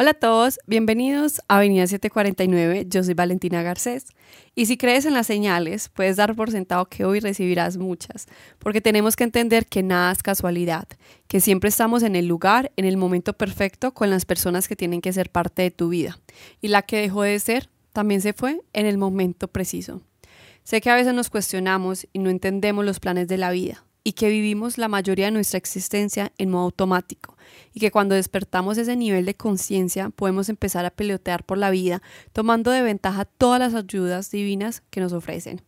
Hola a todos, bienvenidos a Avenida 749, yo soy Valentina Garcés. Y si crees en las señales, puedes dar por sentado que hoy recibirás muchas, porque tenemos que entender que nada es casualidad, que siempre estamos en el lugar, en el momento perfecto, con las personas que tienen que ser parte de tu vida. Y la que dejó de ser, también se fue en el momento preciso. Sé que a veces nos cuestionamos y no entendemos los planes de la vida, y que vivimos la mayoría de nuestra existencia en modo automático y que cuando despertamos ese nivel de conciencia podemos empezar a pelotear por la vida tomando de ventaja todas las ayudas divinas que nos ofrecen.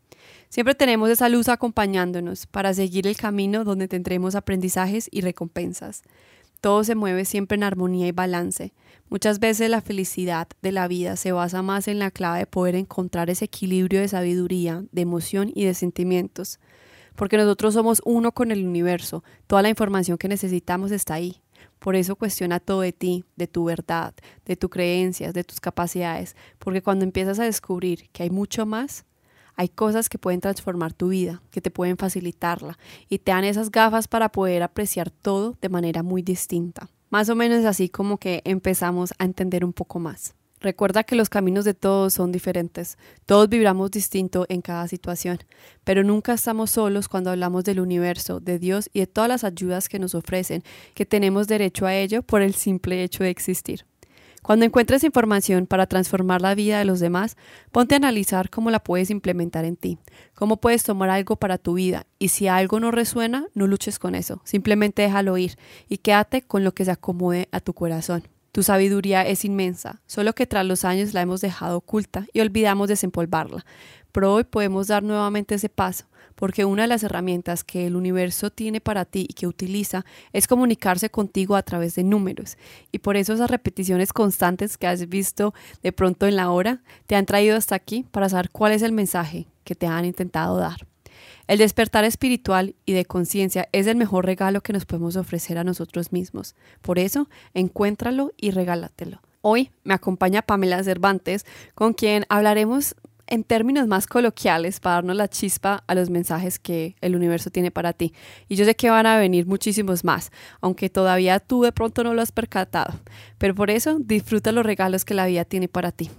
Siempre tenemos esa luz acompañándonos para seguir el camino donde tendremos aprendizajes y recompensas. Todo se mueve siempre en armonía y balance. Muchas veces la felicidad de la vida se basa más en la clave de poder encontrar ese equilibrio de sabiduría, de emoción y de sentimientos porque nosotros somos uno con el universo, toda la información que necesitamos está ahí. Por eso cuestiona todo de ti, de tu verdad, de tus creencias, de tus capacidades, porque cuando empiezas a descubrir que hay mucho más, hay cosas que pueden transformar tu vida, que te pueden facilitarla y te dan esas gafas para poder apreciar todo de manera muy distinta. Más o menos así como que empezamos a entender un poco más. Recuerda que los caminos de todos son diferentes, todos vibramos distinto en cada situación, pero nunca estamos solos cuando hablamos del universo, de Dios y de todas las ayudas que nos ofrecen, que tenemos derecho a ello por el simple hecho de existir. Cuando encuentres información para transformar la vida de los demás, ponte a analizar cómo la puedes implementar en ti, cómo puedes tomar algo para tu vida y si algo no resuena, no luches con eso, simplemente déjalo ir y quédate con lo que se acomode a tu corazón. Tu sabiduría es inmensa, solo que tras los años la hemos dejado oculta y olvidamos desempolvarla. Pero hoy podemos dar nuevamente ese paso, porque una de las herramientas que el universo tiene para ti y que utiliza es comunicarse contigo a través de números. Y por eso esas repeticiones constantes que has visto de pronto en la hora te han traído hasta aquí para saber cuál es el mensaje que te han intentado dar. El despertar espiritual y de conciencia es el mejor regalo que nos podemos ofrecer a nosotros mismos. Por eso, encuéntralo y regálatelo. Hoy me acompaña Pamela Cervantes, con quien hablaremos en términos más coloquiales para darnos la chispa a los mensajes que el universo tiene para ti. Y yo sé que van a venir muchísimos más, aunque todavía tú de pronto no lo has percatado. Pero por eso disfruta los regalos que la vida tiene para ti.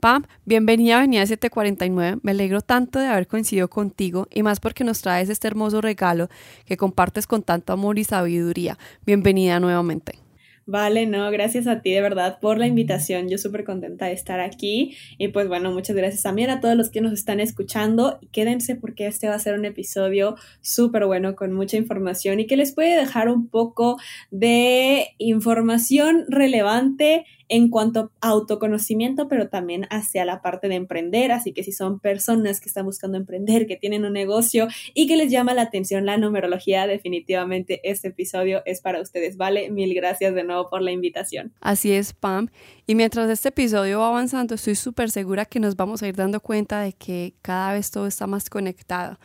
Pam, bienvenida a Avenida 749. Me alegro tanto de haber coincidido contigo y más porque nos traes este hermoso regalo que compartes con tanto amor y sabiduría. Bienvenida nuevamente. Vale, no, gracias a ti de verdad por la invitación. Yo súper contenta de estar aquí. Y pues bueno, muchas gracias también a todos los que nos están escuchando. Y quédense porque este va a ser un episodio súper bueno con mucha información y que les puede dejar un poco de información relevante en cuanto a autoconocimiento, pero también hacia la parte de emprender. Así que si son personas que están buscando emprender, que tienen un negocio y que les llama la atención la numerología, definitivamente este episodio es para ustedes. Vale, mil gracias de nuevo por la invitación. Así es, Pam. Y mientras este episodio va avanzando, estoy súper segura que nos vamos a ir dando cuenta de que cada vez todo está más conectado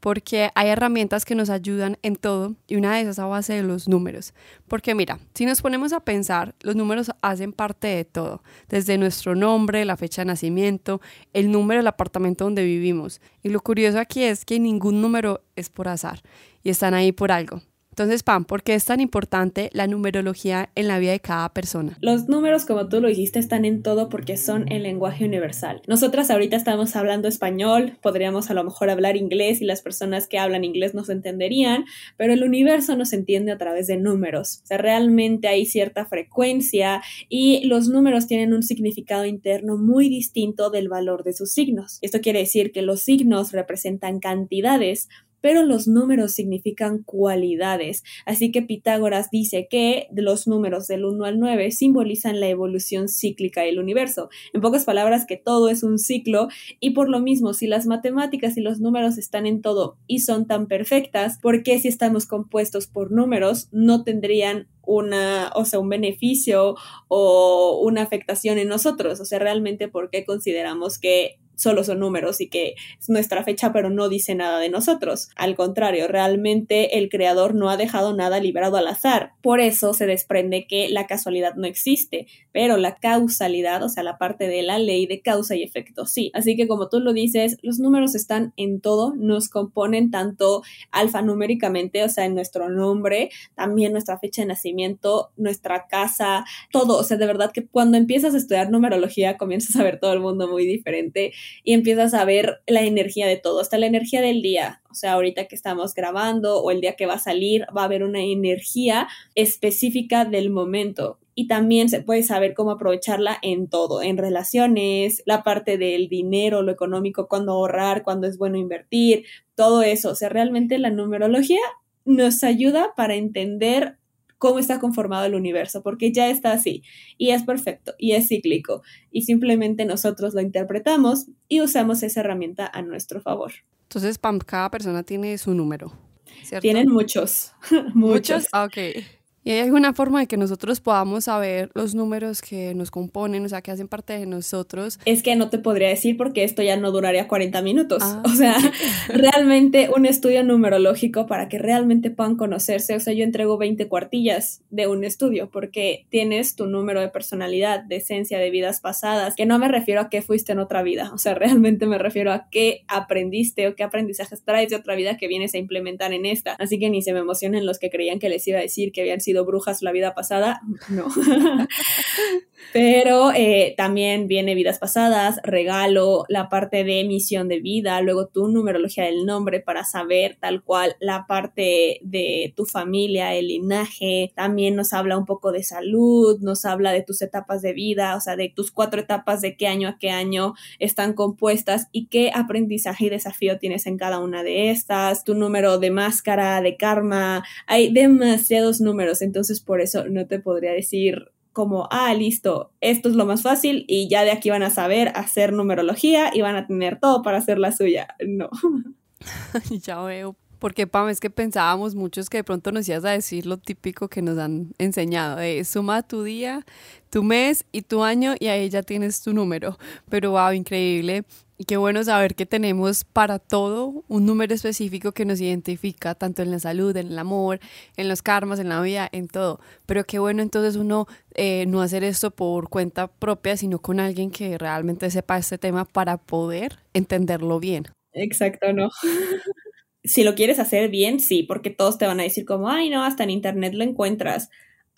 porque hay herramientas que nos ayudan en todo y una de esas a base de los números. Porque mira, si nos ponemos a pensar, los números hacen parte de todo, desde nuestro nombre, la fecha de nacimiento, el número del apartamento donde vivimos. Y lo curioso aquí es que ningún número es por azar y están ahí por algo. Entonces, Pam, ¿por qué es tan importante la numerología en la vida de cada persona? Los números, como tú lo dijiste, están en todo porque son el lenguaje universal. Nosotras ahorita estamos hablando español, podríamos a lo mejor hablar inglés y las personas que hablan inglés nos entenderían, pero el universo nos entiende a través de números. O sea, realmente hay cierta frecuencia y los números tienen un significado interno muy distinto del valor de sus signos. Esto quiere decir que los signos representan cantidades pero los números significan cualidades. Así que Pitágoras dice que los números del 1 al 9 simbolizan la evolución cíclica del universo. En pocas palabras, que todo es un ciclo y por lo mismo, si las matemáticas y los números están en todo y son tan perfectas, ¿por qué si estamos compuestos por números no tendrían una, o sea, un beneficio o una afectación en nosotros? O sea, realmente, ¿por qué consideramos que solo son números y que es nuestra fecha pero no dice nada de nosotros. Al contrario, realmente el creador no ha dejado nada liberado al azar. Por eso se desprende que la casualidad no existe, pero la causalidad, o sea, la parte de la ley de causa y efecto, sí. Así que como tú lo dices, los números están en todo, nos componen tanto alfanuméricamente, o sea, en nuestro nombre, también nuestra fecha de nacimiento, nuestra casa, todo. O sea, de verdad que cuando empiezas a estudiar numerología, comienzas a ver todo el mundo muy diferente y empiezas a ver la energía de todo, hasta la energía del día. O sea, ahorita que estamos grabando o el día que va a salir, va a haber una energía específica del momento y también se puede saber cómo aprovecharla en todo, en relaciones, la parte del dinero, lo económico, cuándo ahorrar, cuándo es bueno invertir, todo eso. O sea, realmente la numerología nos ayuda para entender cómo está conformado el universo, porque ya está así y es perfecto y es cíclico y simplemente nosotros lo interpretamos y usamos esa herramienta a nuestro favor. Entonces, cada persona tiene su número. ¿cierto? Tienen muchos. muchos. ¿Muchos? Ah, ok. ¿Y hay alguna forma de que nosotros podamos saber los números que nos componen, o sea, que hacen parte de nosotros? Es que no te podría decir porque esto ya no duraría 40 minutos. Ah. O sea, realmente un estudio numerológico para que realmente puedan conocerse. O sea, yo entrego 20 cuartillas de un estudio porque tienes tu número de personalidad, de esencia, de vidas pasadas, que no me refiero a qué fuiste en otra vida. O sea, realmente me refiero a qué aprendiste o qué aprendizajes traes de otra vida que vienes a implementar en esta. Así que ni se me emocionen los que creían que les iba a decir que habían sido brujas la vida pasada, no. Pero eh, también viene vidas pasadas, regalo, la parte de misión de vida, luego tu numerología del nombre para saber tal cual la parte de tu familia, el linaje, también nos habla un poco de salud, nos habla de tus etapas de vida, o sea, de tus cuatro etapas de qué año a qué año están compuestas y qué aprendizaje y desafío tienes en cada una de estas, tu número de máscara, de karma, hay demasiados números, entonces por eso no te podría decir como, ah, listo, esto es lo más fácil y ya de aquí van a saber hacer numerología y van a tener todo para hacer la suya. No. ya veo. Porque, Pam, es que pensábamos muchos que de pronto nos ibas a decir lo típico que nos han enseñado, suma tu día, tu mes y tu año y ahí ya tienes tu número. Pero, wow, increíble y qué bueno saber que tenemos para todo un número específico que nos identifica, tanto en la salud, en el amor, en los karmas, en la vida, en todo. Pero qué bueno entonces uno eh, no hacer esto por cuenta propia, sino con alguien que realmente sepa este tema para poder entenderlo bien. Exacto, ¿no? si lo quieres hacer bien, sí, porque todos te van a decir como, ay, no, hasta en internet lo encuentras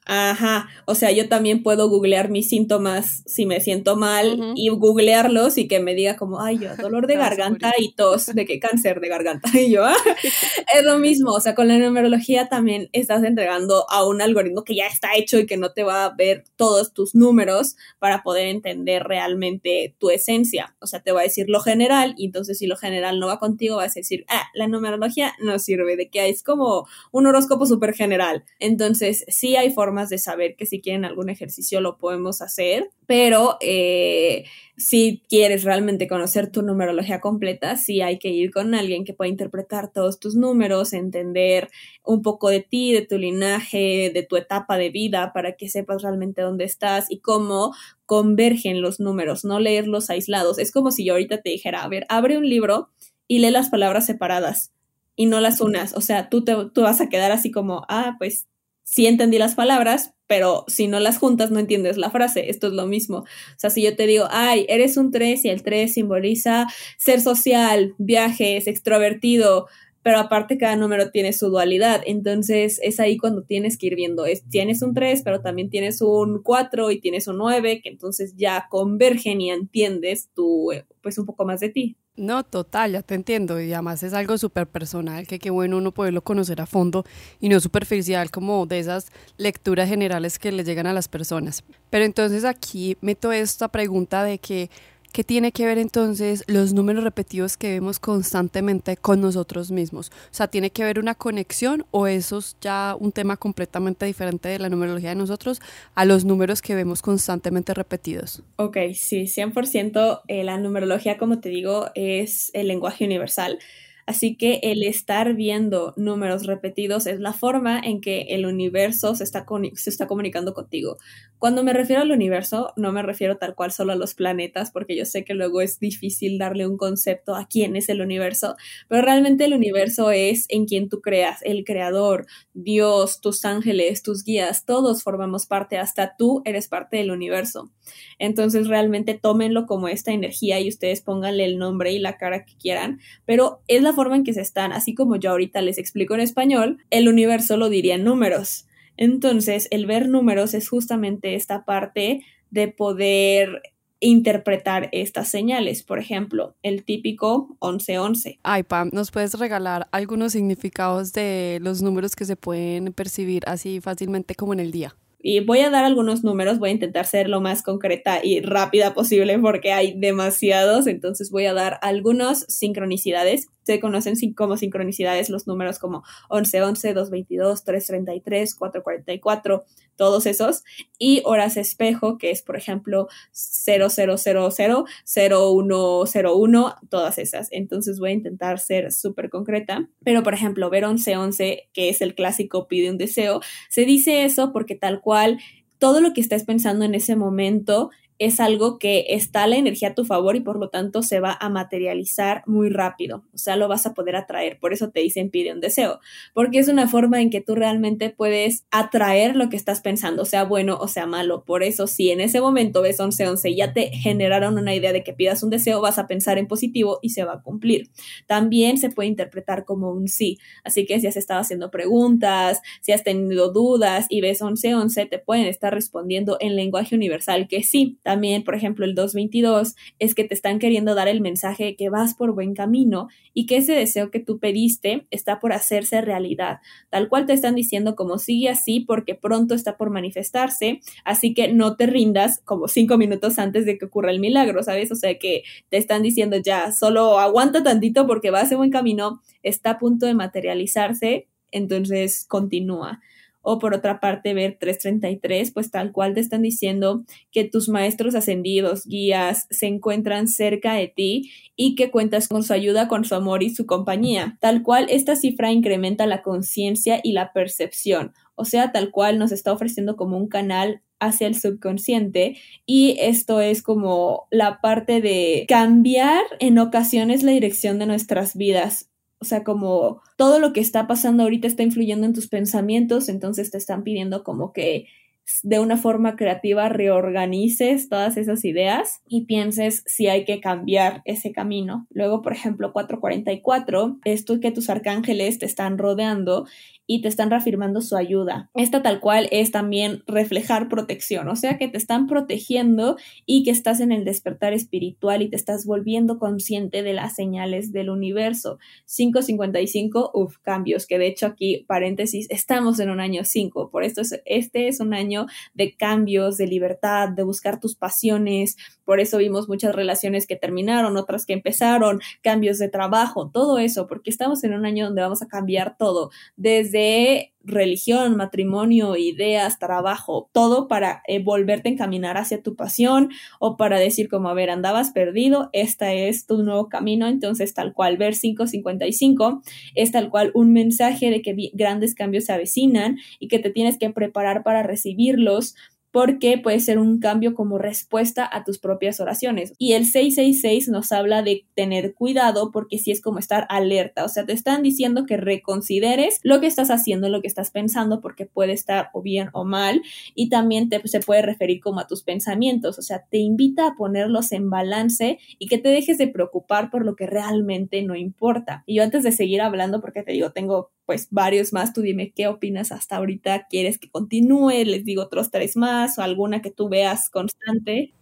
Ajá, o sea, yo también puedo googlear mis síntomas si me siento mal y googlearlos y que me diga como, ay, yo, dolor de garganta y tos, de qué cáncer de garganta. Y yo, ah, es lo mismo, o sea, con la numerología también estás entregando a un algoritmo que ya está hecho y que no te va a ver todos tus números para poder entender realmente tu esencia. O sea, te va a decir lo general y entonces si lo general no va contigo, vas a decir, ah, la numerología no sirve, de que es como un horóscopo súper general. Entonces, sí hay formas de saber que si quieren algún ejercicio lo podemos hacer, pero eh, si quieres realmente conocer tu numerología completa, sí hay que ir con alguien que pueda interpretar todos tus números, entender un poco de ti, de tu linaje, de tu etapa de vida, para que sepas realmente dónde estás y cómo convergen los números, no leerlos aislados. Es como si yo ahorita te dijera, a ver, abre un libro y lee las palabras separadas y no las unas. O sea, tú, te, tú vas a quedar así como, ah, pues sí entendí las palabras, pero si no las juntas no entiendes la frase. Esto es lo mismo. O sea, si yo te digo, ay, eres un 3 y el 3 simboliza ser social, viajes, extrovertido, pero aparte cada número tiene su dualidad, entonces es ahí cuando tienes que ir viendo, es, tienes un 3, pero también tienes un 4 y tienes un 9, que entonces ya convergen y entiendes tú, pues un poco más de ti. No, total, ya te entiendo. Y además es algo súper personal, que qué bueno uno poderlo conocer a fondo y no superficial como de esas lecturas generales que le llegan a las personas. Pero entonces aquí meto esta pregunta de que ¿Qué tiene que ver entonces los números repetidos que vemos constantemente con nosotros mismos? O sea, ¿tiene que ver una conexión o eso es ya un tema completamente diferente de la numerología de nosotros a los números que vemos constantemente repetidos? Ok, sí, 100% eh, la numerología, como te digo, es el lenguaje universal. Así que el estar viendo números repetidos es la forma en que el universo se está, se está comunicando contigo. Cuando me refiero al universo, no me refiero tal cual solo a los planetas, porque yo sé que luego es difícil darle un concepto a quién es el universo, pero realmente el universo es en quien tú creas, el creador, Dios, tus ángeles, tus guías, todos formamos parte, hasta tú eres parte del universo. Entonces realmente tómenlo como esta energía y ustedes pónganle el nombre y la cara que quieran, pero es la forma en que se están, así como yo ahorita les explico en español, el universo lo diría en números. Entonces, el ver números es justamente esta parte de poder interpretar estas señales. Por ejemplo, el típico 1111. Ay, Pam, ¿nos puedes regalar algunos significados de los números que se pueden percibir así fácilmente como en el día? Y voy a dar algunos números, voy a intentar ser lo más concreta y rápida posible porque hay demasiados, entonces voy a dar algunas sincronicidades. Se conocen como sincronicidades los números como 1111, 222, 333, 444, todos esos, y horas espejo, que es por ejemplo 0000, 0101, todas esas. Entonces voy a intentar ser súper concreta, pero por ejemplo, ver 1111, que es el clásico pide un deseo, se dice eso porque tal cual todo lo que estés pensando en ese momento es algo que está la energía a tu favor y por lo tanto se va a materializar muy rápido, o sea, lo vas a poder atraer, por eso te dicen pide un deseo, porque es una forma en que tú realmente puedes atraer lo que estás pensando, sea bueno o sea malo, por eso si en ese momento ves 11-11 y ya te generaron una idea de que pidas un deseo, vas a pensar en positivo y se va a cumplir. También se puede interpretar como un sí, así que si has estado haciendo preguntas, si has tenido dudas y ves 11-11, te pueden estar respondiendo en lenguaje universal que sí por ejemplo, el 222 es que te están queriendo dar el mensaje de que vas por buen camino y que ese deseo que tú pediste está por hacerse realidad. Tal cual te están diciendo como sigue así porque pronto está por manifestarse, así que no te rindas como cinco minutos antes de que ocurra el milagro, ¿sabes? O sea que te están diciendo ya, solo aguanta tantito porque vas en buen camino, está a punto de materializarse, entonces continúa o por otra parte ver 333, pues tal cual te están diciendo que tus maestros ascendidos, guías, se encuentran cerca de ti y que cuentas con su ayuda, con su amor y su compañía. Tal cual esta cifra incrementa la conciencia y la percepción, o sea, tal cual nos está ofreciendo como un canal hacia el subconsciente y esto es como la parte de cambiar en ocasiones la dirección de nuestras vidas o sea, como todo lo que está pasando ahorita está influyendo en tus pensamientos, entonces te están pidiendo como que de una forma creativa reorganices todas esas ideas y pienses si hay que cambiar ese camino. Luego, por ejemplo, 444, esto que tus arcángeles te están rodeando y te están reafirmando su ayuda. Esta tal cual es también reflejar protección, o sea que te están protegiendo y que estás en el despertar espiritual y te estás volviendo consciente de las señales del universo. 555, uff, cambios, que de hecho aquí, paréntesis, estamos en un año 5, por esto es, este es un año de cambios, de libertad, de buscar tus pasiones, por eso vimos muchas relaciones que terminaron, otras que empezaron, cambios de trabajo, todo eso, porque estamos en un año donde vamos a cambiar todo, desde religión, matrimonio, ideas, trabajo, todo para eh, volverte a encaminar hacia tu pasión o para decir como, a ver, andabas perdido, este es tu nuevo camino, entonces tal cual ver 555 es tal cual un mensaje de que grandes cambios se avecinan y que te tienes que preparar para recibirlos porque puede ser un cambio como respuesta a tus propias oraciones. Y el 666 nos habla de tener cuidado porque si es como estar alerta, o sea, te están diciendo que reconsideres lo que estás haciendo, lo que estás pensando, porque puede estar o bien o mal, y también te, se puede referir como a tus pensamientos, o sea, te invita a ponerlos en balance y que te dejes de preocupar por lo que realmente no importa. Y yo antes de seguir hablando, porque te digo, tengo pues varios más, tú dime qué opinas hasta ahorita, quieres que continúe, les digo otros tres más o alguna que tú veas constante.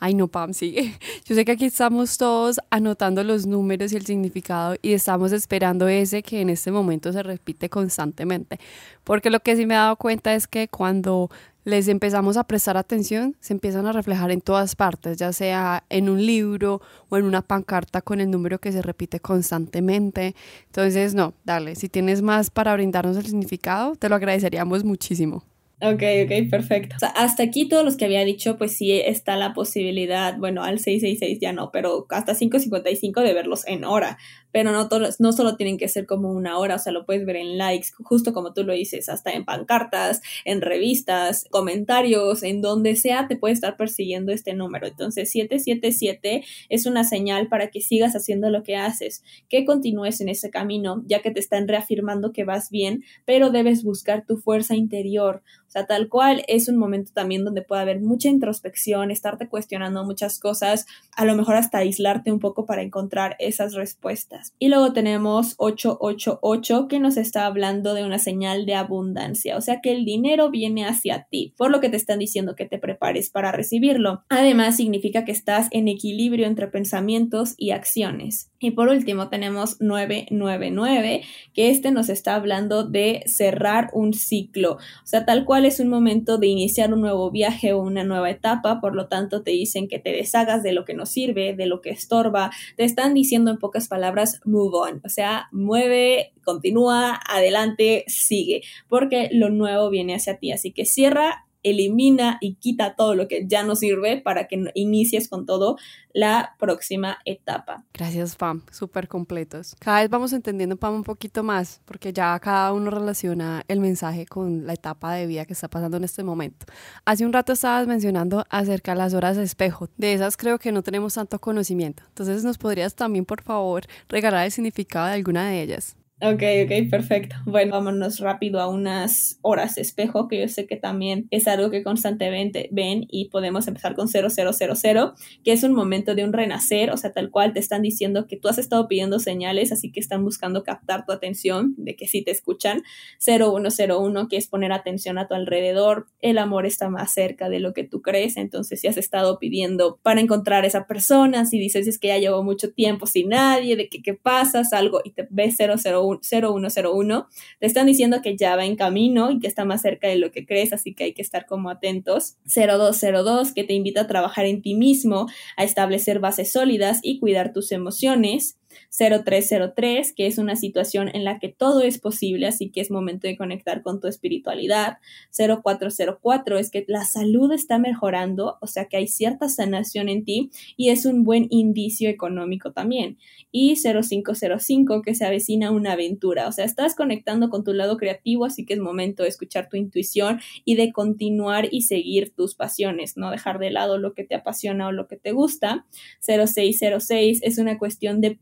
Ay, no, Pam, sí. Yo sé que aquí estamos todos anotando los números y el significado y estamos esperando ese que en este momento se repite constantemente. Porque lo que sí me he dado cuenta es que cuando les empezamos a prestar atención, se empiezan a reflejar en todas partes, ya sea en un libro o en una pancarta con el número que se repite constantemente. Entonces, no, dale, si tienes más para brindarnos el significado, te lo agradeceríamos muchísimo. Ok, ok, perfecto. hasta aquí todos los que había dicho, pues sí está la posibilidad, bueno, al 666 ya no, pero hasta 555 de verlos en hora. Pero no, todos, no solo tienen que ser como una hora, o sea, lo puedes ver en likes, justo como tú lo dices, hasta en pancartas, en revistas, comentarios, en donde sea, te puede estar persiguiendo este número. Entonces, 777 es una señal para que sigas haciendo lo que haces, que continúes en ese camino, ya que te están reafirmando que vas bien, pero debes buscar tu fuerza interior. O sea, tal cual es un momento también donde puede haber mucha introspección, estarte cuestionando muchas cosas, a lo mejor hasta aislarte un poco para encontrar esas respuestas. Y luego tenemos 888 que nos está hablando de una señal de abundancia, o sea que el dinero viene hacia ti, por lo que te están diciendo que te prepares para recibirlo. Además, significa que estás en equilibrio entre pensamientos y acciones. Y por último tenemos 999, que este nos está hablando de cerrar un ciclo, o sea, tal cual es un momento de iniciar un nuevo viaje o una nueva etapa, por lo tanto te dicen que te deshagas de lo que no sirve, de lo que estorba, te están diciendo en pocas palabras move on, o sea, mueve, continúa, adelante, sigue, porque lo nuevo viene hacia ti, así que cierra elimina y quita todo lo que ya no sirve para que inicies con todo la próxima etapa. Gracias, Pam. Súper completos. Cada vez vamos entendiendo, Pam, un poquito más, porque ya cada uno relaciona el mensaje con la etapa de vida que está pasando en este momento. Hace un rato estabas mencionando acerca de las horas de espejo. De esas creo que no tenemos tanto conocimiento. Entonces, ¿nos podrías también, por favor, regalar el significado de alguna de ellas? Ok, ok, perfecto. Bueno, vámonos rápido a unas horas espejo, que yo sé que también es algo que constantemente ven y podemos empezar con 0000, que es un momento de un renacer, o sea, tal cual te están diciendo que tú has estado pidiendo señales, así que están buscando captar tu atención, de que sí te escuchan. 0101, que es poner atención a tu alrededor, el amor está más cerca de lo que tú crees, entonces si has estado pidiendo para encontrar a esa persona, si dices es que ya llevo mucho tiempo sin nadie, de que qué pasa, algo y te ves 001 0101, te están diciendo que ya va en camino y que está más cerca de lo que crees, así que hay que estar como atentos. 0202, que te invita a trabajar en ti mismo, a establecer bases sólidas y cuidar tus emociones. 0303, que es una situación en la que todo es posible, así que es momento de conectar con tu espiritualidad. 0404 es que la salud está mejorando, o sea que hay cierta sanación en ti y es un buen indicio económico también. Y 0505, que se avecina una aventura, o sea, estás conectando con tu lado creativo, así que es momento de escuchar tu intuición y de continuar y seguir tus pasiones, no dejar de lado lo que te apasiona o lo que te gusta. 0606 es una cuestión de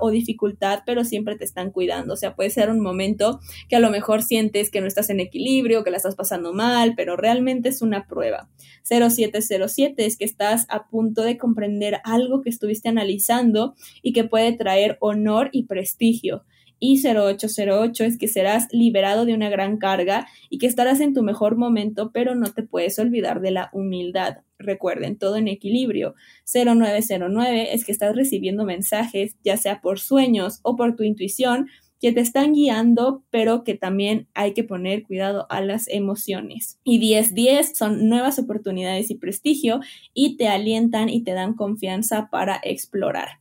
o dificultad, pero siempre te están cuidando. O sea, puede ser un momento que a lo mejor sientes que no estás en equilibrio, que la estás pasando mal, pero realmente es una prueba. 0707 es que estás a punto de comprender algo que estuviste analizando y que puede traer honor y prestigio y 0808 es que serás liberado de una gran carga y que estarás en tu mejor momento, pero no te puedes olvidar de la humildad. Recuerden, todo en equilibrio. 0909 es que estás recibiendo mensajes, ya sea por sueños o por tu intuición, que te están guiando, pero que también hay que poner cuidado a las emociones. Y 1010 son nuevas oportunidades y prestigio y te alientan y te dan confianza para explorar.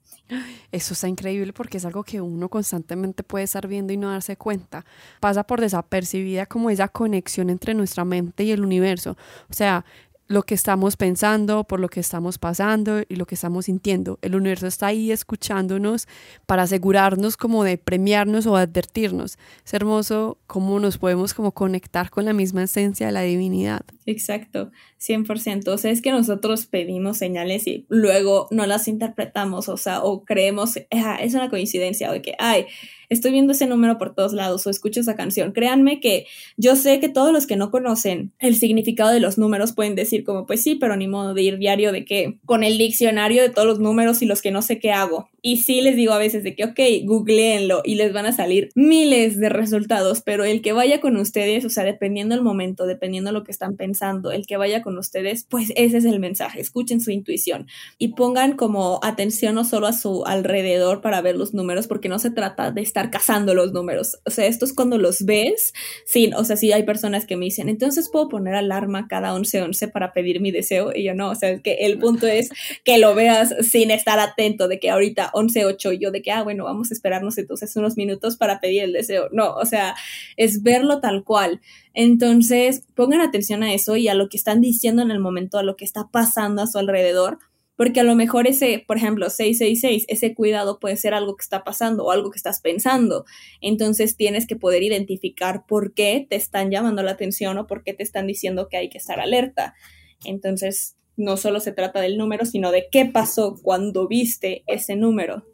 Eso está increíble porque es algo que uno constantemente puede estar viendo y no darse cuenta. Pasa por desapercibida como esa conexión entre nuestra mente y el universo. O sea, lo que estamos pensando, por lo que estamos pasando y lo que estamos sintiendo. El universo está ahí escuchándonos para asegurarnos como de premiarnos o advertirnos. Es hermoso cómo nos podemos como conectar con la misma esencia de la divinidad. Exacto, 100%. O sea, es que nosotros pedimos señales y luego no las interpretamos, o sea, o creemos, ah, es una coincidencia, o que, ay, estoy viendo ese número por todos lados o escucho esa canción. Créanme que yo sé que todos los que no conocen el significado de los números pueden decir como, pues sí, pero ni modo de ir diario de que con el diccionario de todos los números y los que no sé qué hago. Y sí les digo a veces de que, ok, googleenlo y les van a salir miles de resultados, pero el que vaya con ustedes, o sea, dependiendo el momento, dependiendo lo que están pensando, el que vaya con ustedes, pues ese es el mensaje, escuchen su intuición y pongan como atención no solo a su alrededor para ver los números, porque no se trata de estar cazando los números, o sea, esto es cuando los ves, sí, o sea, sí hay personas que me dicen, entonces puedo poner alarma cada 11-11 para pedir mi deseo, y yo no, o sea, que el punto es que lo veas sin estar atento de que ahorita 11.8 y yo de que, ah, bueno, vamos a esperarnos entonces unos minutos para pedir el deseo. No, o sea, es verlo tal cual. Entonces, pongan atención a eso y a lo que están diciendo en el momento, a lo que está pasando a su alrededor porque a lo mejor ese, por ejemplo, 666, ese cuidado puede ser algo que está pasando o algo que estás pensando. Entonces tienes que poder identificar por qué te están llamando la atención o por qué te están diciendo que hay que estar alerta. Entonces, no solo se trata del número, sino de qué pasó cuando viste ese número.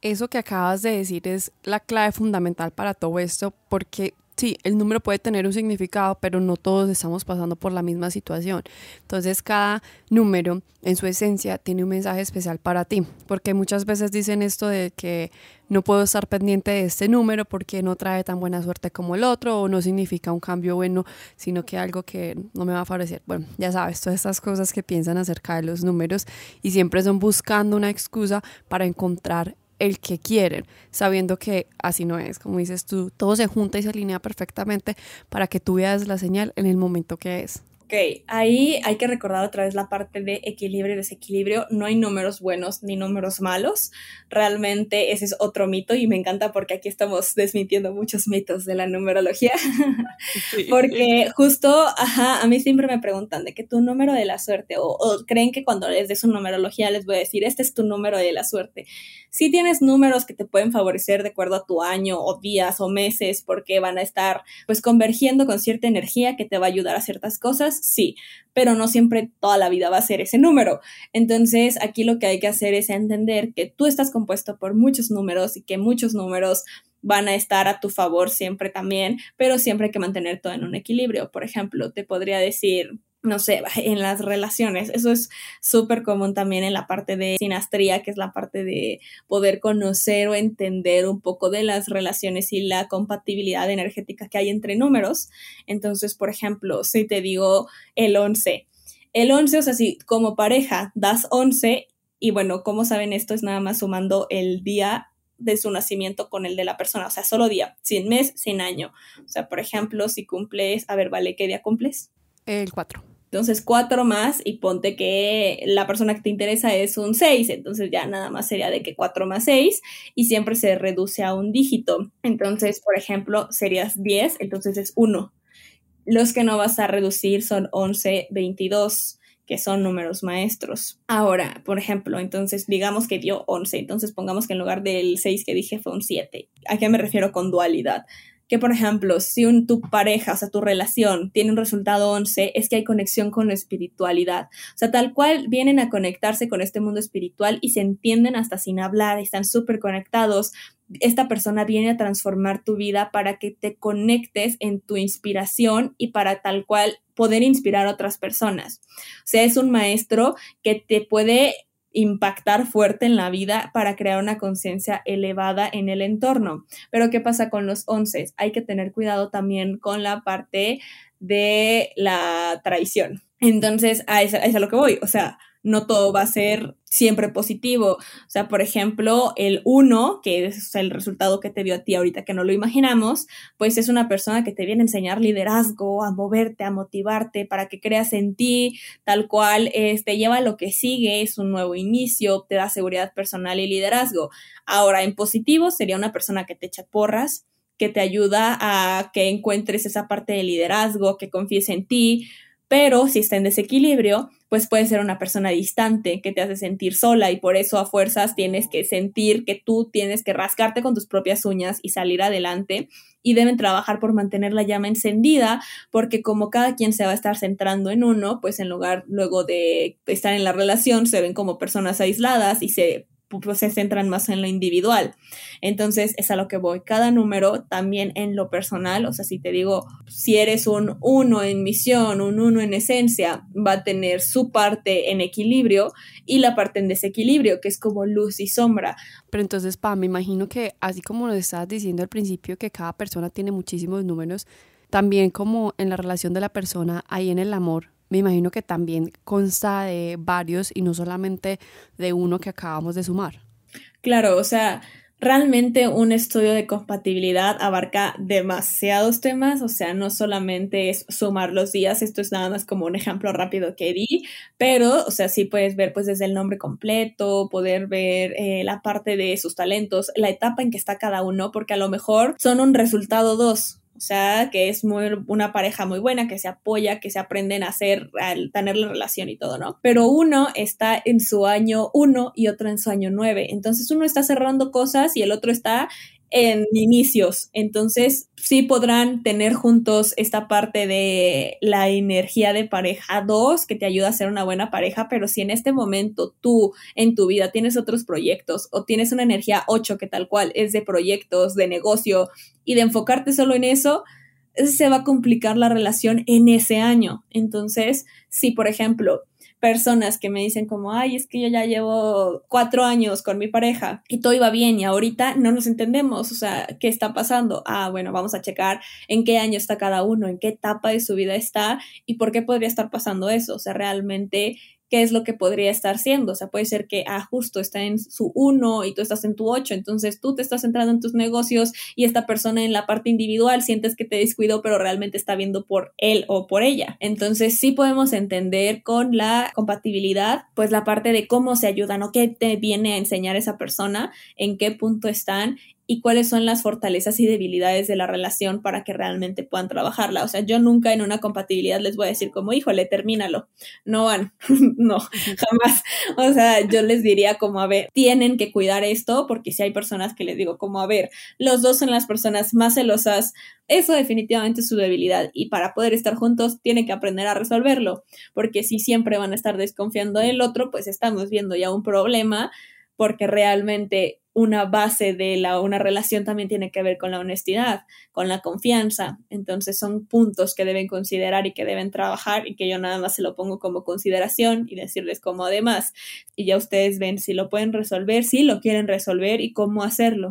Eso que acabas de decir es la clave fundamental para todo esto, porque sí, el número puede tener un significado, pero no todos estamos pasando por la misma situación. Entonces, cada número en su esencia tiene un mensaje especial para ti, porque muchas veces dicen esto de que no puedo estar pendiente de este número porque no trae tan buena suerte como el otro o no significa un cambio bueno, sino que algo que no me va a favorecer. Bueno, ya sabes, todas estas cosas que piensan acerca de los números y siempre son buscando una excusa para encontrar el que quieren, sabiendo que así no es, como dices tú, todo se junta y se alinea perfectamente para que tú veas la señal en el momento que es. Ok, ahí hay que recordar otra vez la parte de equilibrio y desequilibrio. No hay números buenos ni números malos. Realmente ese es otro mito y me encanta porque aquí estamos desmintiendo muchos mitos de la numerología. porque justo, ajá, a mí siempre me preguntan de que tu número de la suerte o, o, creen que cuando les des su numerología les voy a decir, este es tu número de la suerte. Si tienes números que te pueden favorecer de acuerdo a tu año o días o meses porque van a estar pues convergiendo con cierta energía que te va a ayudar a ciertas cosas sí, pero no siempre toda la vida va a ser ese número. Entonces, aquí lo que hay que hacer es entender que tú estás compuesto por muchos números y que muchos números van a estar a tu favor siempre también, pero siempre hay que mantener todo en un equilibrio. Por ejemplo, te podría decir, no sé, en las relaciones. Eso es súper común también en la parte de sinastría, que es la parte de poder conocer o entender un poco de las relaciones y la compatibilidad energética que hay entre números. Entonces, por ejemplo, si te digo el 11, el 11, o sea, si como pareja das 11, y bueno, como saben esto es nada más sumando el día de su nacimiento con el de la persona, o sea, solo día, sin mes, sin año. O sea, por ejemplo, si cumples, a ver, vale, ¿qué día cumples? El 4. Entonces, cuatro más y ponte que la persona que te interesa es un 6, entonces ya nada más sería de que 4 más 6 y siempre se reduce a un dígito. Entonces, por ejemplo, serías 10, entonces es 1. Los que no vas a reducir son 11, 22 que son números maestros. Ahora, por ejemplo, entonces digamos que dio 11, entonces pongamos que en lugar del 6 que dije fue un 7. ¿A qué me refiero con dualidad? Que, por ejemplo, si un, tu pareja, o sea, tu relación tiene un resultado 11, es que hay conexión con la espiritualidad. O sea, tal cual vienen a conectarse con este mundo espiritual y se entienden hasta sin hablar, están súper conectados. Esta persona viene a transformar tu vida para que te conectes en tu inspiración y para tal cual poder inspirar a otras personas. O sea, es un maestro que te puede impactar fuerte en la vida para crear una conciencia elevada en el entorno. Pero ¿qué pasa con los once? Hay que tener cuidado también con la parte de la traición. Entonces, a eso, es a lo que voy. O sea, no todo va a ser siempre positivo. O sea, por ejemplo, el uno, que es el resultado que te dio a ti ahorita que no lo imaginamos, pues es una persona que te viene a enseñar liderazgo, a moverte, a motivarte para que creas en ti, tal cual, te este, lleva lo que sigue, es un nuevo inicio, te da seguridad personal y liderazgo. Ahora, en positivo sería una persona que te echa porras, que te ayuda a que encuentres esa parte de liderazgo, que confíes en ti, pero si está en desequilibrio, pues puede ser una persona distante que te hace sentir sola y por eso a fuerzas tienes que sentir que tú tienes que rascarte con tus propias uñas y salir adelante y deben trabajar por mantener la llama encendida porque como cada quien se va a estar centrando en uno, pues en lugar luego de estar en la relación se ven como personas aisladas y se pues se centran más en lo individual. Entonces, es a lo que voy. Cada número también en lo personal, o sea, si te digo, si eres un uno en misión, un uno en esencia, va a tener su parte en equilibrio y la parte en desequilibrio, que es como luz y sombra. Pero entonces, pa, me imagino que así como lo estabas diciendo al principio, que cada persona tiene muchísimos números, también como en la relación de la persona, ahí en el amor, me imagino que también consta de varios y no solamente de uno que acabamos de sumar. Claro, o sea, realmente un estudio de compatibilidad abarca demasiados temas, o sea, no solamente es sumar los días, esto es nada más como un ejemplo rápido que di, pero, o sea, sí puedes ver pues desde el nombre completo, poder ver eh, la parte de sus talentos, la etapa en que está cada uno, porque a lo mejor son un resultado dos, o sea, que es muy, una pareja muy buena, que se apoya, que se aprenden a hacer, a tener la relación y todo, ¿no? Pero uno está en su año uno y otro en su año nueve. Entonces uno está cerrando cosas y el otro está en inicios. Entonces, sí podrán tener juntos esta parte de la energía de pareja 2 que te ayuda a ser una buena pareja, pero si en este momento tú en tu vida tienes otros proyectos o tienes una energía 8 que tal cual es de proyectos, de negocio y de enfocarte solo en eso, se va a complicar la relación en ese año. Entonces, si por ejemplo personas que me dicen como, ay, es que yo ya llevo cuatro años con mi pareja y todo iba bien y ahorita no nos entendemos, o sea, ¿qué está pasando? Ah, bueno, vamos a checar en qué año está cada uno, en qué etapa de su vida está y por qué podría estar pasando eso, o sea, realmente qué es lo que podría estar siendo. O sea, puede ser que, ah, justo está en su 1 y tú estás en tu 8, entonces tú te estás centrando en tus negocios y esta persona en la parte individual sientes que te descuidó, pero realmente está viendo por él o por ella. Entonces sí podemos entender con la compatibilidad, pues la parte de cómo se ayudan o qué te viene a enseñar esa persona, en qué punto están y cuáles son las fortalezas y debilidades de la relación para que realmente puedan trabajarla. O sea, yo nunca en una compatibilidad les voy a decir como, híjole, termínalo. No van, no, jamás. O sea, yo les diría como, a ver, tienen que cuidar esto porque si hay personas que les digo como, a ver, los dos son las personas más celosas, eso definitivamente es su debilidad y para poder estar juntos tienen que aprender a resolverlo, porque si siempre van a estar desconfiando del otro, pues estamos viendo ya un problema porque realmente una base de la, una relación también tiene que ver con la honestidad, con la confianza. Entonces son puntos que deben considerar y que deben trabajar y que yo nada más se lo pongo como consideración y decirles como además. Y ya ustedes ven si lo pueden resolver, si lo quieren resolver y cómo hacerlo.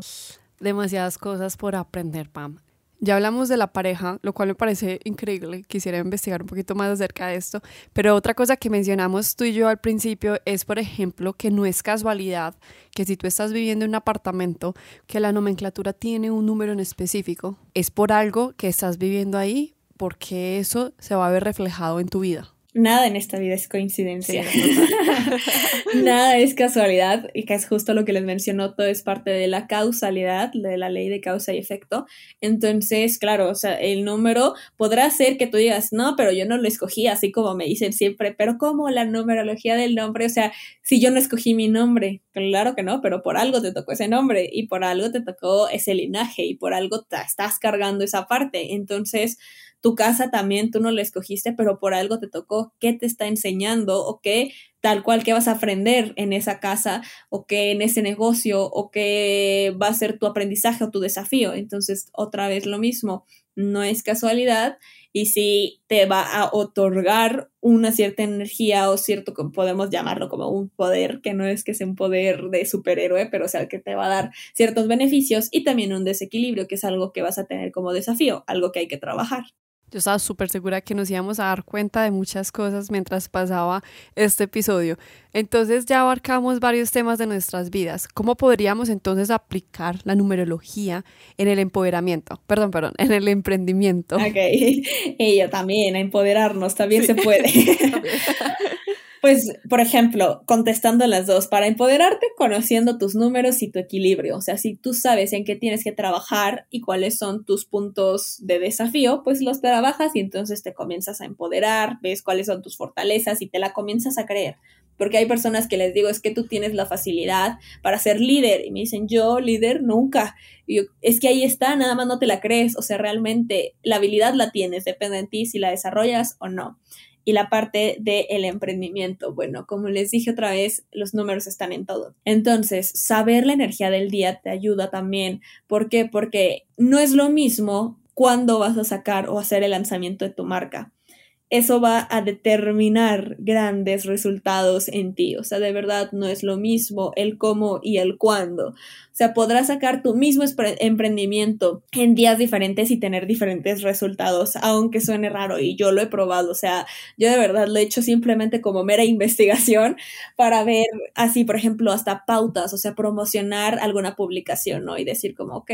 Demasiadas cosas por aprender, Pam. Ya hablamos de la pareja, lo cual me parece increíble. Quisiera investigar un poquito más acerca de esto. Pero otra cosa que mencionamos tú y yo al principio es, por ejemplo, que no es casualidad que si tú estás viviendo en un apartamento, que la nomenclatura tiene un número en específico, es por algo que estás viviendo ahí, porque eso se va a ver reflejado en tu vida. Nada en esta vida es coincidencia. Nada es casualidad y que es justo lo que les mencionó, todo es parte de la causalidad, de la ley de causa y efecto. Entonces, claro, o sea, el número podrá ser que tú digas, no, pero yo no lo escogí, así como me dicen siempre, pero ¿cómo la numerología del nombre? O sea, si yo no escogí mi nombre, claro que no, pero por algo te tocó ese nombre y por algo te tocó ese linaje y por algo te estás cargando esa parte. Entonces, tu casa también tú no la escogiste, pero por algo te tocó. ¿Qué te está enseñando o qué tal cual que vas a aprender en esa casa o qué en ese negocio o qué va a ser tu aprendizaje o tu desafío? Entonces, otra vez lo mismo, no es casualidad y si te va a otorgar una cierta energía o cierto, podemos llamarlo como un poder, que no es que sea un poder de superhéroe, pero o sea, que te va a dar ciertos beneficios y también un desequilibrio, que es algo que vas a tener como desafío, algo que hay que trabajar. Yo estaba súper segura que nos íbamos a dar cuenta de muchas cosas mientras pasaba este episodio. Entonces ya abarcamos varios temas de nuestras vidas. ¿Cómo podríamos entonces aplicar la numerología en el empoderamiento? Perdón, perdón, en el emprendimiento. Ok, ella también, a empoderarnos, también se puede. Pues, por ejemplo, contestando las dos, para empoderarte, conociendo tus números y tu equilibrio. O sea, si tú sabes en qué tienes que trabajar y cuáles son tus puntos de desafío, pues los trabajas y entonces te comienzas a empoderar, ves cuáles son tus fortalezas y te la comienzas a creer. Porque hay personas que les digo, es que tú tienes la facilidad para ser líder. Y me dicen, yo líder nunca. Y yo, es que ahí está, nada más no te la crees. O sea, realmente la habilidad la tienes, depende de ti si la desarrollas o no y la parte del emprendimiento. Bueno, como les dije otra vez, los números están en todo. Entonces, saber la energía del día te ayuda también. ¿Por qué? Porque no es lo mismo cuándo vas a sacar o hacer el lanzamiento de tu marca. Eso va a determinar grandes resultados en ti. O sea, de verdad no es lo mismo el cómo y el cuándo. Sea, podrás sacar tu mismo emprendimiento en días diferentes y tener diferentes resultados, aunque suene raro y yo lo he probado. O sea, yo de verdad lo he hecho simplemente como mera investigación para ver así, por ejemplo, hasta pautas, o sea, promocionar alguna publicación, ¿no? Y decir como, ok,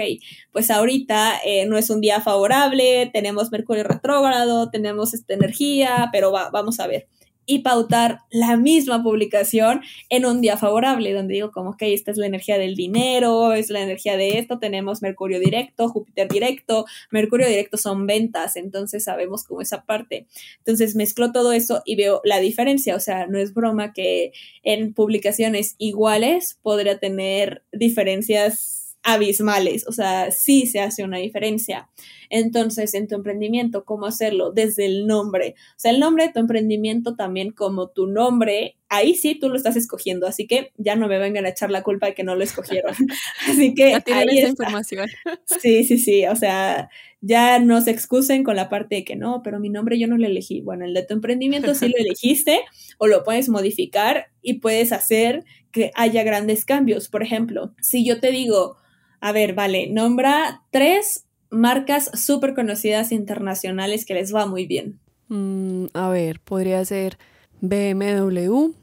pues ahorita eh, no es un día favorable, tenemos Mercurio retrógrado, tenemos esta energía, pero vamos a ver y pautar la misma publicación en un día favorable, donde digo como, ok, esta es la energía del dinero, es la energía de esto, tenemos Mercurio directo, Júpiter directo, Mercurio directo son ventas, entonces sabemos cómo esa parte. Entonces mezclo todo eso y veo la diferencia, o sea, no es broma que en publicaciones iguales podría tener diferencias abismales, o sea, sí se hace una diferencia. Entonces, en tu emprendimiento, ¿cómo hacerlo? Desde el nombre. O sea, el nombre de tu emprendimiento también como tu nombre, ahí sí tú lo estás escogiendo, así que ya no me vengan a echar la culpa de que no lo escogieron. así que ahí esa información. sí, sí, sí, o sea, ya no se excusen con la parte de que no, pero mi nombre yo no lo elegí. Bueno, el de tu emprendimiento sí lo elegiste o lo puedes modificar y puedes hacer que haya grandes cambios. Por ejemplo, si yo te digo, a ver, vale, nombra tres marcas súper conocidas internacionales que les va muy bien. Mm, a ver, podría ser BMW,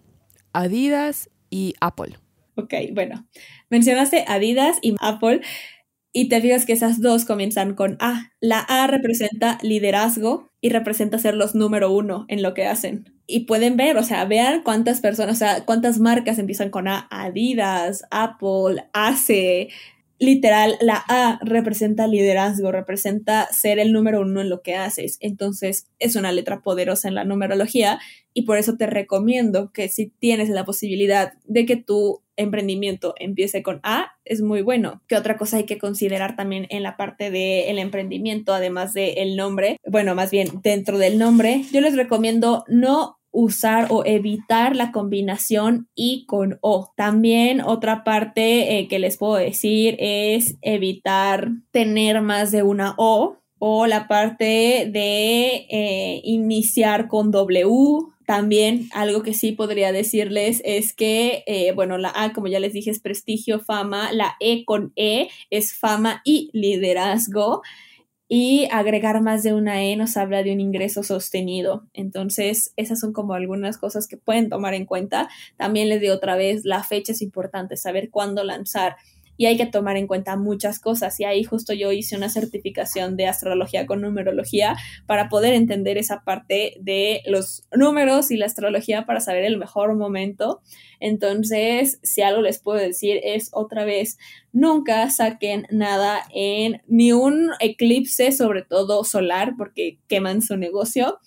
Adidas y Apple. Ok, bueno, mencionaste Adidas y Apple y te fijas que esas dos comienzan con A. La A representa liderazgo y representa ser los número uno en lo que hacen. Y pueden ver, o sea, vean cuántas personas, o sea, cuántas marcas empiezan con A. Adidas, Apple, ACE, literal, la A representa liderazgo, representa ser el número uno en lo que haces. Entonces, es una letra poderosa en la numerología y por eso te recomiendo que si tienes la posibilidad de que tu emprendimiento empiece con A, es muy bueno. ¿Qué otra cosa hay que considerar también en la parte del emprendimiento, además del nombre? Bueno, más bien dentro del nombre, yo les recomiendo no usar o evitar la combinación I con O. También otra parte eh, que les puedo decir es evitar tener más de una O o la parte de eh, iniciar con W. También algo que sí podría decirles es que, eh, bueno, la A, como ya les dije, es prestigio, fama, la E con E es fama y liderazgo y agregar más de una E nos habla de un ingreso sostenido. Entonces, esas son como algunas cosas que pueden tomar en cuenta. También les digo otra vez, la fecha es importante, saber cuándo lanzar y hay que tomar en cuenta muchas cosas. Y ahí justo yo hice una certificación de astrología con numerología para poder entender esa parte de los números y la astrología para saber el mejor momento. Entonces, si algo les puedo decir es otra vez, nunca saquen nada en ni un eclipse, sobre todo solar, porque queman su negocio.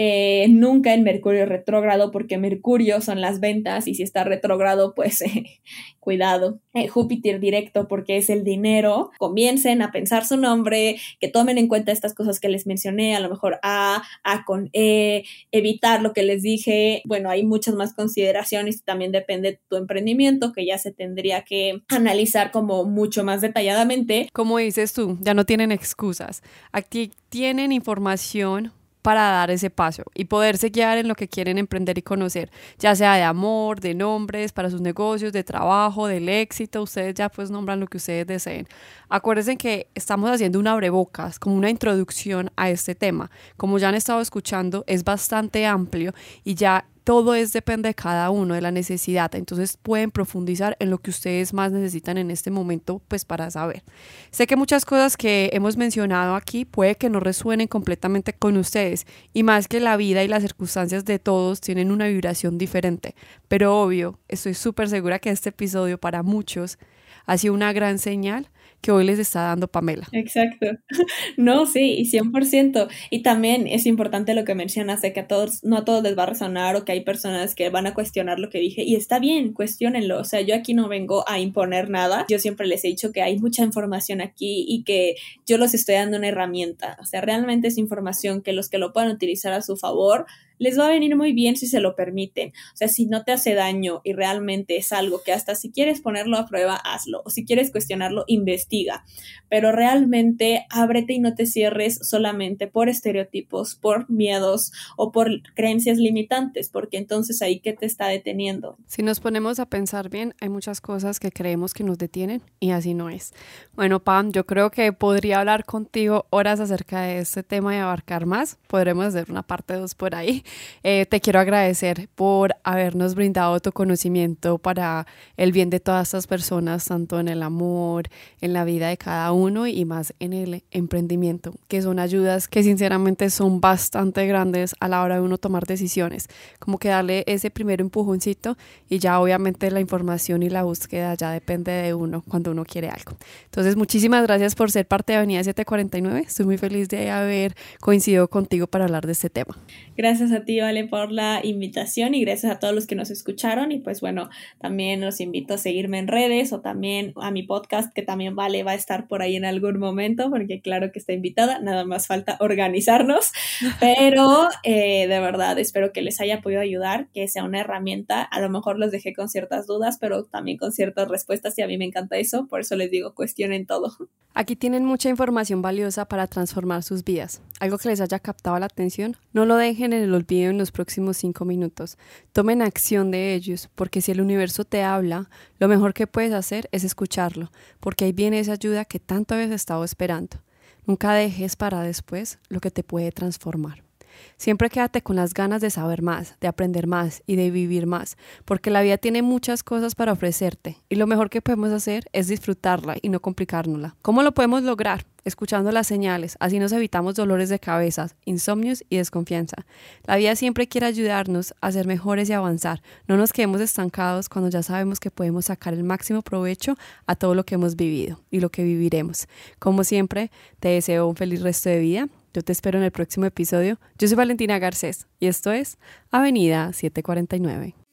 Eh, nunca en Mercurio retrógrado, porque Mercurio son las ventas y si está retrógrado, pues eh, cuidado. Eh, Júpiter directo, porque es el dinero. Comiencen a pensar su nombre, que tomen en cuenta estas cosas que les mencioné, a lo mejor A, A con E, evitar lo que les dije. Bueno, hay muchas más consideraciones y también depende de tu emprendimiento, que ya se tendría que analizar como mucho más detalladamente. Como dices tú, ya no tienen excusas. Aquí tienen información para dar ese paso y poderse guiar en lo que quieren emprender y conocer, ya sea de amor, de nombres, para sus negocios, de trabajo, del éxito, ustedes ya pues nombran lo que ustedes deseen. Acuérdense que estamos haciendo una abrebocas, como una introducción a este tema. Como ya han estado escuchando, es bastante amplio y ya todo es depende de cada uno, de la necesidad. Entonces pueden profundizar en lo que ustedes más necesitan en este momento, pues para saber. Sé que muchas cosas que hemos mencionado aquí puede que no resuenen completamente con ustedes y más que la vida y las circunstancias de todos tienen una vibración diferente. Pero obvio, estoy súper segura que este episodio para muchos ha sido una gran señal que hoy les está dando Pamela. Exacto. No, sí, y 100%. Y también es importante lo que mencionas de que a todos, no a todos les va a resonar o que hay personas que van a cuestionar lo que dije y está bien, cuestionenlo. O sea, yo aquí no vengo a imponer nada. Yo siempre les he dicho que hay mucha información aquí y que yo los estoy dando una herramienta. O sea, realmente es información que los que lo puedan utilizar a su favor les va a venir muy bien si se lo permiten. O sea, si no te hace daño y realmente es algo que hasta si quieres ponerlo a prueba, hazlo. O si quieres cuestionarlo, investiga. Pero realmente ábrete y no te cierres solamente por estereotipos, por miedos o por creencias limitantes, porque entonces ahí qué te está deteniendo. Si nos ponemos a pensar bien, hay muchas cosas que creemos que nos detienen y así no es. Bueno, Pam, yo creo que podría hablar contigo horas acerca de este tema y abarcar más. Podremos hacer una parte dos por ahí eh, te quiero agradecer por habernos brindado tu conocimiento para el bien de todas estas personas, tanto en el amor, en la vida de cada uno y más en el emprendimiento, que son ayudas que sinceramente son bastante grandes a la hora de uno tomar decisiones, como que darle ese primer empujoncito y ya obviamente la información y la búsqueda ya depende de uno cuando uno quiere algo. Entonces, muchísimas gracias por ser parte de Avenida 749. Estoy muy feliz de haber coincidido contigo para hablar de este tema. Gracias a ti, Vale, por la invitación y gracias a todos los que nos escucharon. Y pues bueno, también los invito a seguirme en redes o también a mi podcast, que también Vale va a estar por ahí en algún momento, porque claro que está invitada, nada más falta organizarnos. Pero eh, de verdad, espero que les haya podido ayudar, que sea una herramienta. A lo mejor los dejé con ciertas dudas, pero también con ciertas respuestas y a mí me encanta eso, por eso les digo, cuestionen todo. Aquí tienen mucha información valiosa para transformar sus vidas. Algo que les haya captado la atención, no lo dejen en el olvido en los próximos cinco minutos. Tomen acción de ellos, porque si el universo te habla, lo mejor que puedes hacer es escucharlo, porque ahí viene esa ayuda que tanto habías estado esperando. Nunca dejes para después lo que te puede transformar. Siempre quédate con las ganas de saber más, de aprender más y de vivir más, porque la vida tiene muchas cosas para ofrecerte y lo mejor que podemos hacer es disfrutarla y no complicárnosla. ¿Cómo lo podemos lograr? Escuchando las señales, así nos evitamos dolores de cabeza, insomnios y desconfianza. La vida siempre quiere ayudarnos a ser mejores y avanzar. No nos quedemos estancados cuando ya sabemos que podemos sacar el máximo provecho a todo lo que hemos vivido y lo que viviremos. Como siempre, te deseo un feliz resto de vida yo te espero en el próximo episodio. Yo soy Valentina Garcés y esto es Avenida 749.